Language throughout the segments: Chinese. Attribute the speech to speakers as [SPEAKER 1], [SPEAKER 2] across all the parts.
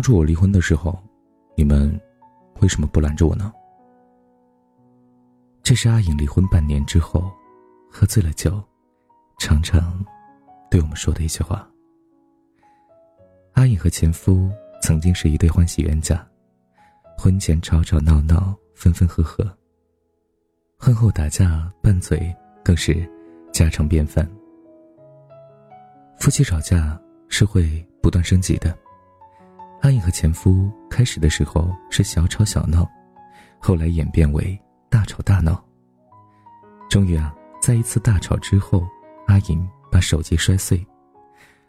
[SPEAKER 1] 当初我离婚的时候，你们为什么不拦着我呢？这是阿颖离婚半年之后，喝醉了酒，常常对我们说的一句话。阿颖和前夫曾经是一对欢喜冤家，婚前吵吵闹闹，分分合合。婚后打架拌嘴，更是家常便饭。夫妻吵架是会不断升级的。阿颖和前夫开始的时候是小吵小闹，后来演变为。大吵大闹。终于啊，在一次大吵之后，阿颖把手机摔碎，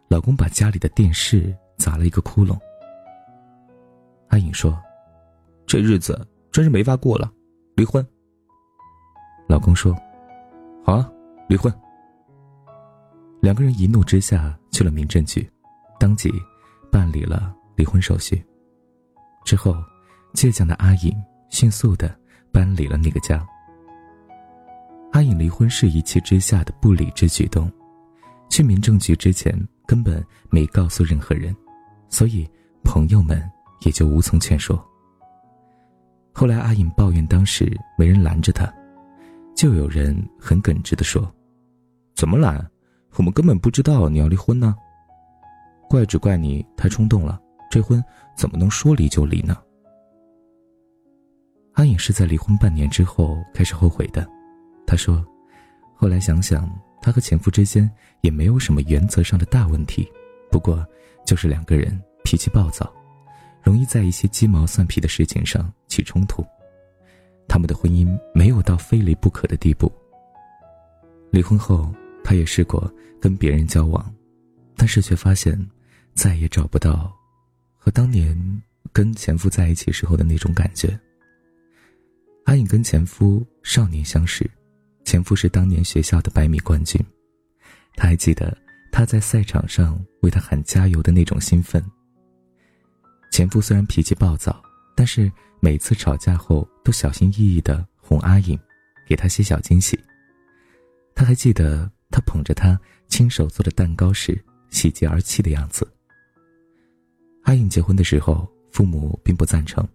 [SPEAKER 1] 老公把家里的电视砸了一个窟窿。阿颖说：“这日子真是没法过了，离婚。”老公说：“好啊，离婚。”两个人一怒之下去了民政局，当即办理了离婚手续。之后，倔强的阿颖迅速的。搬离了那个家。阿颖离婚是一气之下的不理智举动，去民政局之前根本没告诉任何人，所以朋友们也就无从劝说。后来阿颖抱怨当时没人拦着她，就有人很耿直的说：“怎么拦？我们根本不知道你要离婚呢。怪只怪你太冲动了，这婚怎么能说离就离呢？”阿颖是在离婚半年之后开始后悔的，她说：“后来想想，她和前夫之间也没有什么原则上的大问题，不过就是两个人脾气暴躁，容易在一些鸡毛蒜皮的事情上起冲突。他们的婚姻没有到非离不可的地步。离婚后，她也试过跟别人交往，但是却发现再也找不到和当年跟前夫在一起时候的那种感觉。”阿颖跟前夫少年相识，前夫是当年学校的百米冠军，他还记得他在赛场上为他喊加油的那种兴奋。前夫虽然脾气暴躁，但是每次吵架后都小心翼翼的哄阿颖，给她些小惊喜。他还记得他捧着她亲手做的蛋糕时喜极而泣的样子。阿颖结婚的时候，父母并不赞成，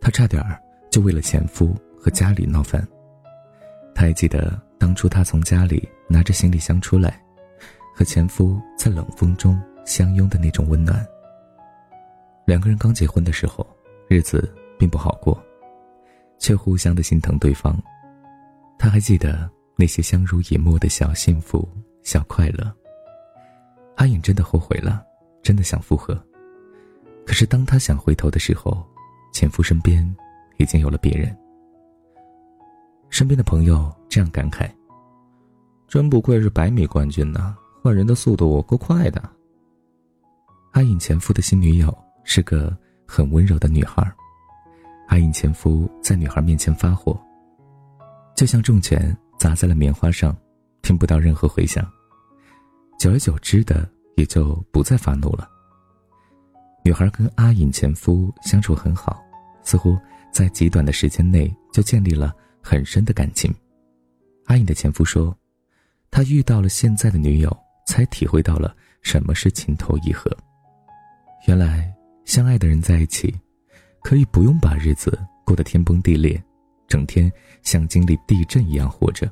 [SPEAKER 1] 她差点儿。就为了前夫和家里闹翻。她还记得当初她从家里拿着行李箱出来，和前夫在冷风中相拥的那种温暖。两个人刚结婚的时候，日子并不好过，却互相的心疼对方。他还记得那些相濡以沫的小幸福、小快乐。阿颖真的后悔了，真的想复合。可是当他想回头的时候，前夫身边。已经有了别人。身边的朋友这样感慨：“真不愧是百米冠军呐，换人的速度够快的。”阿颖前夫的新女友是个很温柔的女孩，阿颖前夫在女孩面前发火，就像重拳砸在了棉花上，听不到任何回响。久而久之的，也就不再发怒了。女孩跟阿颖前夫相处很好，似乎。在极短的时间内就建立了很深的感情。阿颖的前夫说：“他遇到了现在的女友，才体会到了什么是情投意合。原来相爱的人在一起，可以不用把日子过得天崩地裂，整天像经历地震一样活着。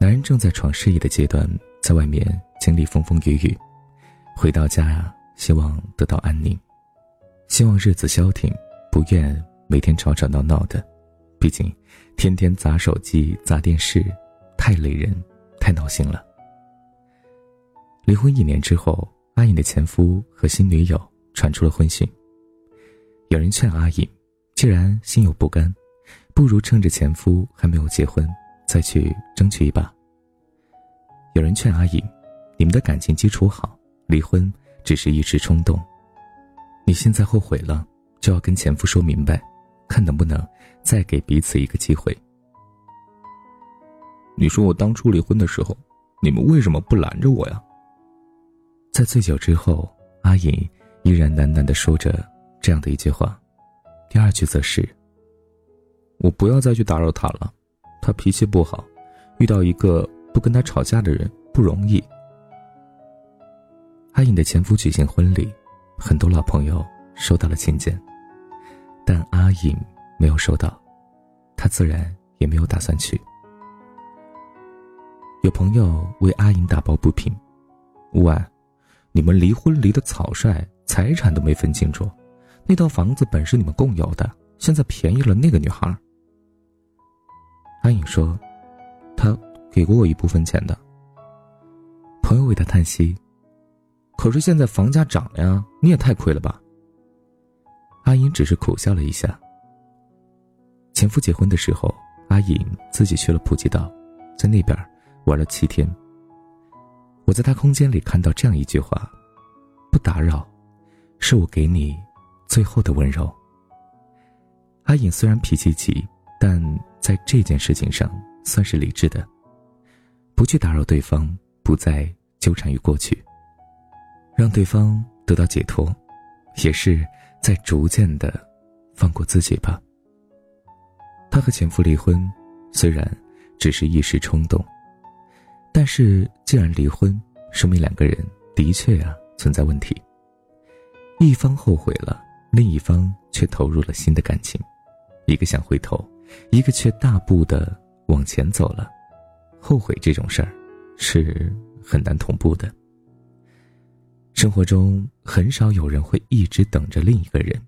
[SPEAKER 1] 男人正在闯事业的阶段，在外面经历风风雨雨，回到家呀，希望得到安宁，希望日子消停。”不愿每天吵吵闹闹的，毕竟天天砸手机、砸电视，太累人，太闹心了。离婚一年之后，阿颖的前夫和新女友传出了婚讯。有人劝阿颖，既然心有不甘，不如趁着前夫还没有结婚，再去争取一把。有人劝阿颖，你们的感情基础好，离婚只是一时冲动，你现在后悔了。就要跟前夫说明白，看能不能再给彼此一个机会。你说我当初离婚的时候，你们为什么不拦着我呀？在醉酒之后，阿颖依然喃喃的说着这样的一句话，第二句则是：“我不要再去打扰他了，他脾气不好，遇到一个不跟他吵架的人不容易。”阿颖的前夫举行婚礼，很多老朋友收到了请柬，但阿颖没有收到，她自然也没有打算去。有朋友为阿颖打抱不平：“喂，你们离婚离得草率，财产都没分清楚，那套房子本是你们共有的，现在便宜了那个女孩。”阿颖说：“他给过我一部分钱的。”朋友为他叹息：“可是现在房价涨了呀，你也太亏了吧。”阿颖只是苦笑了一下。前夫结婚的时候，阿颖自己去了普吉岛，在那边。玩了七天。我在他空间里看到这样一句话：“不打扰，是我给你最后的温柔。”阿颖虽然脾气急，但在这件事情上算是理智的，不去打扰对方，不再纠缠于过去，让对方得到解脱，也是在逐渐的放过自己吧。他和前夫离婚，虽然只是一时冲动。但是，既然离婚，说明两个人的确啊存在问题。一方后悔了，另一方却投入了新的感情，一个想回头，一个却大步的往前走了。后悔这种事儿，是很难同步的。生活中很少有人会一直等着另一个人，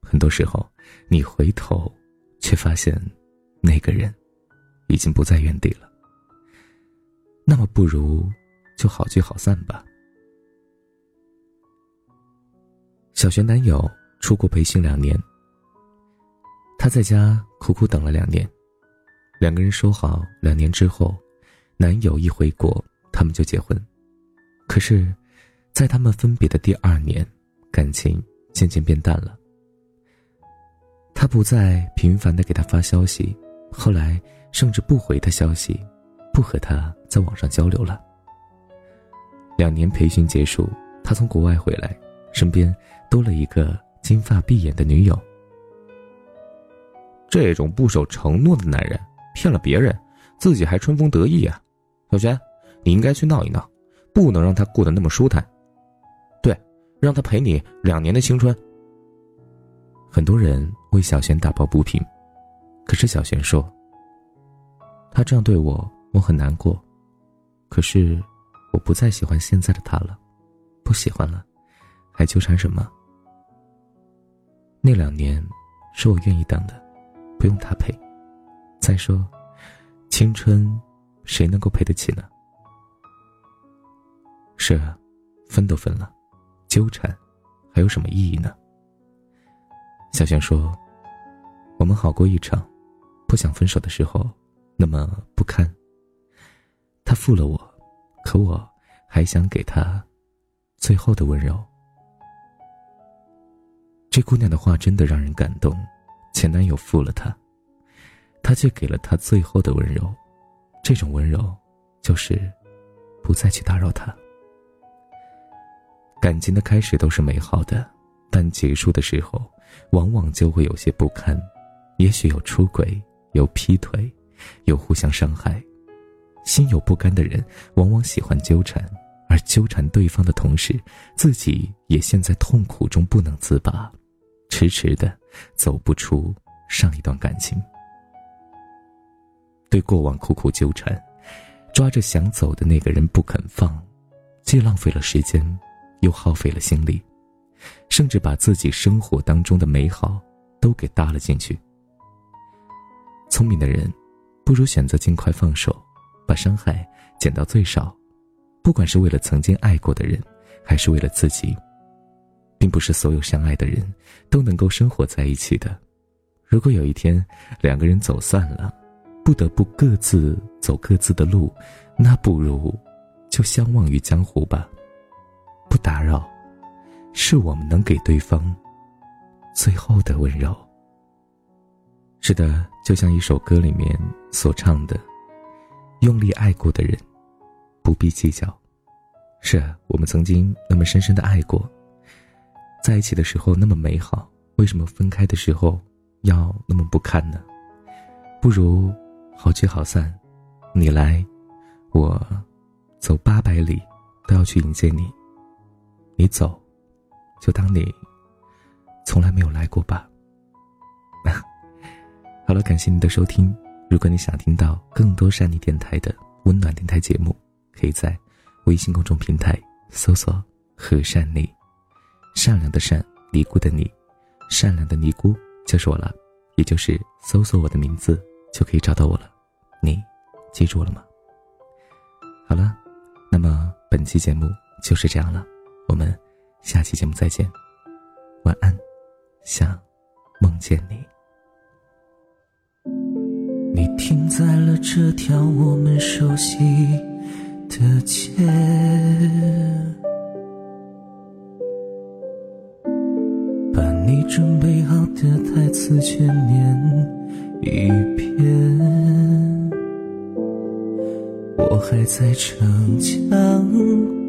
[SPEAKER 1] 很多时候，你回头，却发现，那个人，已经不在原地了。那么不如就好聚好散吧。小学男友出国培训两年，他在家苦苦等了两年，两个人说好两年之后，男友一回国，他们就结婚。可是，在他们分别的第二年，感情渐渐变淡了。他不再频繁的给他发消息，后来甚至不回他消息。不和他在网上交流了。两年培训结束，他从国外回来，身边多了一个金发碧眼的女友。这种不守承诺的男人，骗了别人，自己还春风得意啊！小轩，你应该去闹一闹，不能让他过得那么舒坦。让他陪你两年的青春。很多人为小璇打抱不平，可是小璇说：“他这样对我。”我很难过，可是我不再喜欢现在的他了，不喜欢了，还纠缠什么？那两年是我愿意等的，不用他陪。再说，青春谁能够赔得起呢？是啊，分都分了，纠缠还有什么意义呢？小轩说：“我们好过一场，不想分手的时候那么不堪。”他负了我，可我还想给他最后的温柔。这姑娘的话真的让人感动。前男友负了她，她却给了他最后的温柔。这种温柔，就是不再去打扰他。感情的开始都是美好的，但结束的时候，往往就会有些不堪。也许有出轨，有劈腿，有互相伤害。心有不甘的人，往往喜欢纠缠，而纠缠对方的同时，自己也陷在痛苦中不能自拔，迟迟的走不出上一段感情。对过往苦苦纠缠，抓着想走的那个人不肯放，既浪费了时间，又耗费了心力，甚至把自己生活当中的美好都给搭了进去。聪明的人，不如选择尽快放手。把伤害减到最少，不管是为了曾经爱过的人，还是为了自己，并不是所有相爱的人都能够生活在一起的。如果有一天两个人走散了，不得不各自走各自的路，那不如就相忘于江湖吧。打扰，是我们能给对方最后的温柔。是的，就像一首歌里面所唱的。用力爱过的人，不必计较。是啊，我们曾经那么深深的爱过，在一起的时候那么美好，为什么分开的时候要那么不堪呢？不如好聚好散，你来，我走八百里都要去迎接你；你走，就当你从来没有来过吧。好了，感谢您的收听。如果你想听到更多善妮电台的温暖电台节目，可以在微信公众平台搜索“和善妮”，善良的善，尼姑的尼，善良的尼姑就是我了，也就是搜索我的名字就可以找到我了。你记住了吗？好了，那么本期节目就是这样了，我们下期节目再见，晚安，想梦见你。
[SPEAKER 2] 你停在了这条我们熟悉的街，把你准备好的台词全念一遍。我还在逞强，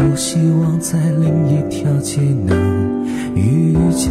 [SPEAKER 2] 多希望在另一条街能遇见，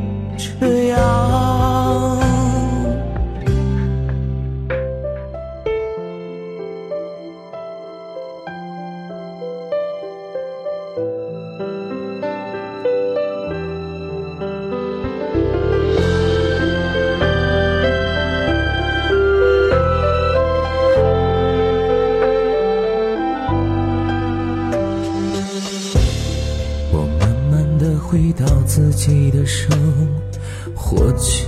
[SPEAKER 2] 生活圈，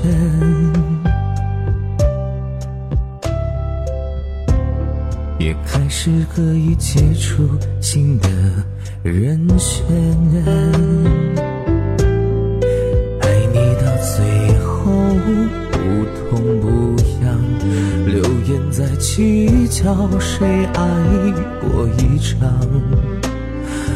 [SPEAKER 2] 也开始可以接触新的人选。爱你到最后不痛不痒，流言在计较谁爱过一场。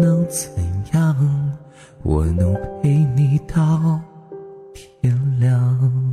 [SPEAKER 2] 能怎样我能陪你到天亮。